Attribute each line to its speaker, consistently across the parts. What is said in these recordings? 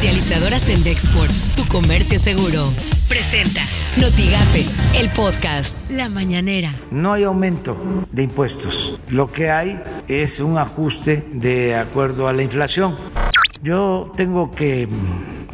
Speaker 1: Comercializadoras en Dexport, tu comercio seguro. Presenta Notigape, el podcast La Mañanera.
Speaker 2: No hay aumento de impuestos. Lo que hay es un ajuste de acuerdo a la inflación. Yo tengo que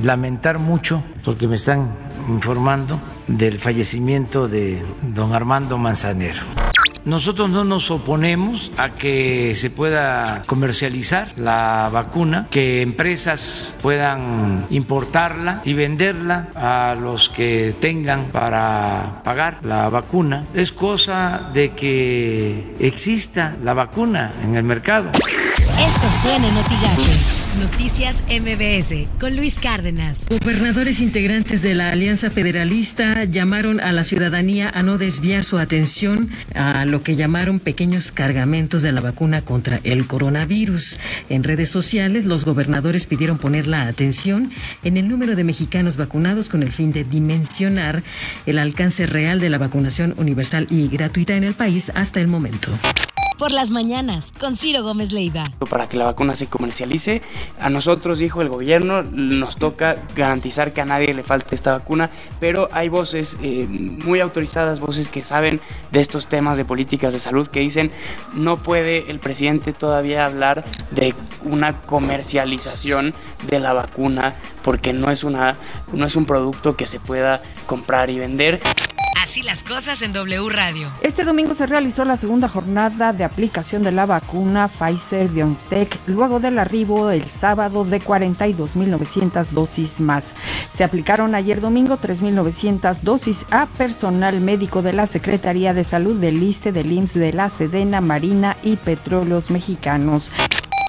Speaker 2: lamentar mucho porque me están informando del fallecimiento de don Armando Manzanero. Nosotros no nos oponemos a que se pueda comercializar la vacuna, que empresas puedan importarla y venderla a los que tengan para pagar la vacuna. Es cosa de que exista la vacuna en el mercado.
Speaker 1: Noticias MBS con Luis Cárdenas.
Speaker 3: Gobernadores integrantes de la Alianza Federalista llamaron a la ciudadanía a no desviar su atención a lo que llamaron pequeños cargamentos de la vacuna contra el coronavirus. En redes sociales, los gobernadores pidieron poner la atención en el número de mexicanos vacunados con el fin de dimensionar el alcance real de la vacunación universal y gratuita en el país hasta el momento
Speaker 1: por las mañanas con Ciro Gómez Leiva.
Speaker 4: Para que la vacuna se comercialice, a nosotros, dijo el gobierno, nos toca garantizar que a nadie le falte esta vacuna, pero hay voces eh, muy autorizadas, voces que saben de estos temas de políticas de salud que dicen no puede el presidente todavía hablar de una comercialización de la vacuna porque no es una no es un producto que se pueda comprar y vender.
Speaker 1: Así las cosas en W Radio.
Speaker 5: Este domingo se realizó la segunda jornada de aplicación de la vacuna Pfizer BioNTech luego del arribo el sábado de 42.900 dosis más. Se aplicaron ayer domingo 3.900 dosis a personal médico de la Secretaría de Salud del ISTE, del IMSS, de la Sedena, Marina y Petróleos Mexicanos.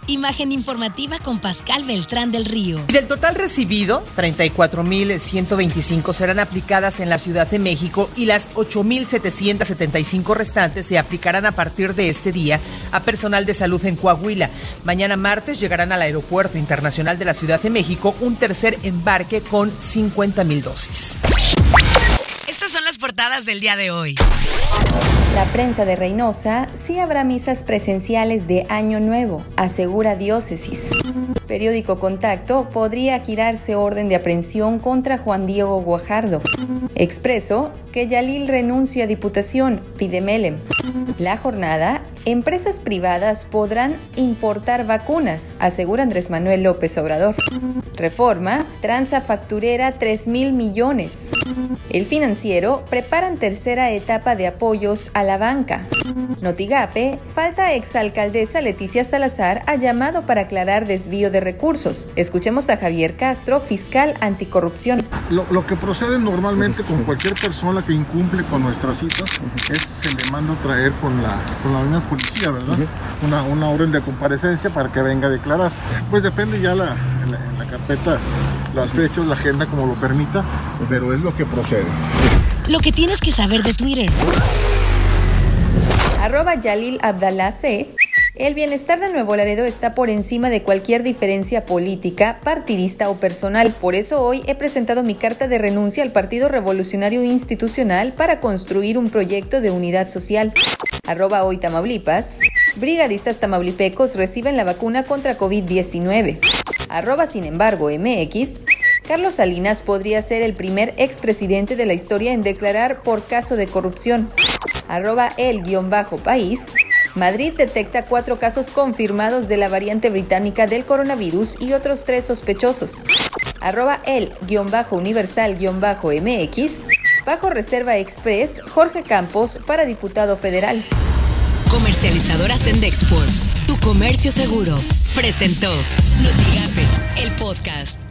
Speaker 1: Imagen informativa con Pascal Beltrán del Río.
Speaker 6: del total recibido, 34.125 serán aplicadas en la Ciudad de México y las 8.775 restantes se aplicarán a partir de este día a personal de salud en Coahuila. Mañana martes llegarán al Aeropuerto Internacional de la Ciudad de México un tercer embarque con 50.000 dosis.
Speaker 1: Estas son las portadas del día de hoy.
Speaker 7: La prensa de Reynosa sí habrá misas presenciales de Año Nuevo, asegura diócesis. Periódico Contacto podría girarse orden de aprehensión contra Juan Diego Guajardo. Expreso que Yalil renuncia a diputación, pide Melem. La jornada, empresas privadas podrán importar vacunas, asegura Andrés Manuel López Obrador. Reforma, tranza facturera 3 mil millones. El financiero preparan tercera etapa de apoyos a la banca. Notigape, falta exalcaldesa Leticia Salazar ha llamado para aclarar desvío de recursos. Escuchemos a Javier Castro, fiscal anticorrupción.
Speaker 8: Lo, que procede normalmente con cualquier persona que incumple con nuestras citas es se le manda a traer con la, con la policía, ¿verdad? Una, una orden de comparecencia para que venga a declarar. Pues depende ya la, en la carpeta las fechas, la agenda como lo permita, pero es lo que procede.
Speaker 1: Lo que tienes que saber de Twitter.
Speaker 7: Arroba Yalil Abdallah C. El bienestar de Nuevo Laredo está por encima de cualquier diferencia política, partidista o personal. Por eso hoy he presentado mi carta de renuncia al Partido Revolucionario Institucional para construir un proyecto de unidad social. Arroba hoy Tamaulipas. Brigadistas tamaulipecos reciben la vacuna contra COVID-19. Arroba sin embargo MX. Carlos Salinas podría ser el primer expresidente de la historia en declarar por caso de corrupción. Arroba el-país. Madrid detecta cuatro casos confirmados de la variante británica del coronavirus y otros tres sospechosos. Arroba el-universal-mx. Bajo Reserva Express, Jorge Campos para diputado federal.
Speaker 1: Comercializadoras en Dexport. Tu comercio seguro. Presentó Notigape, el podcast.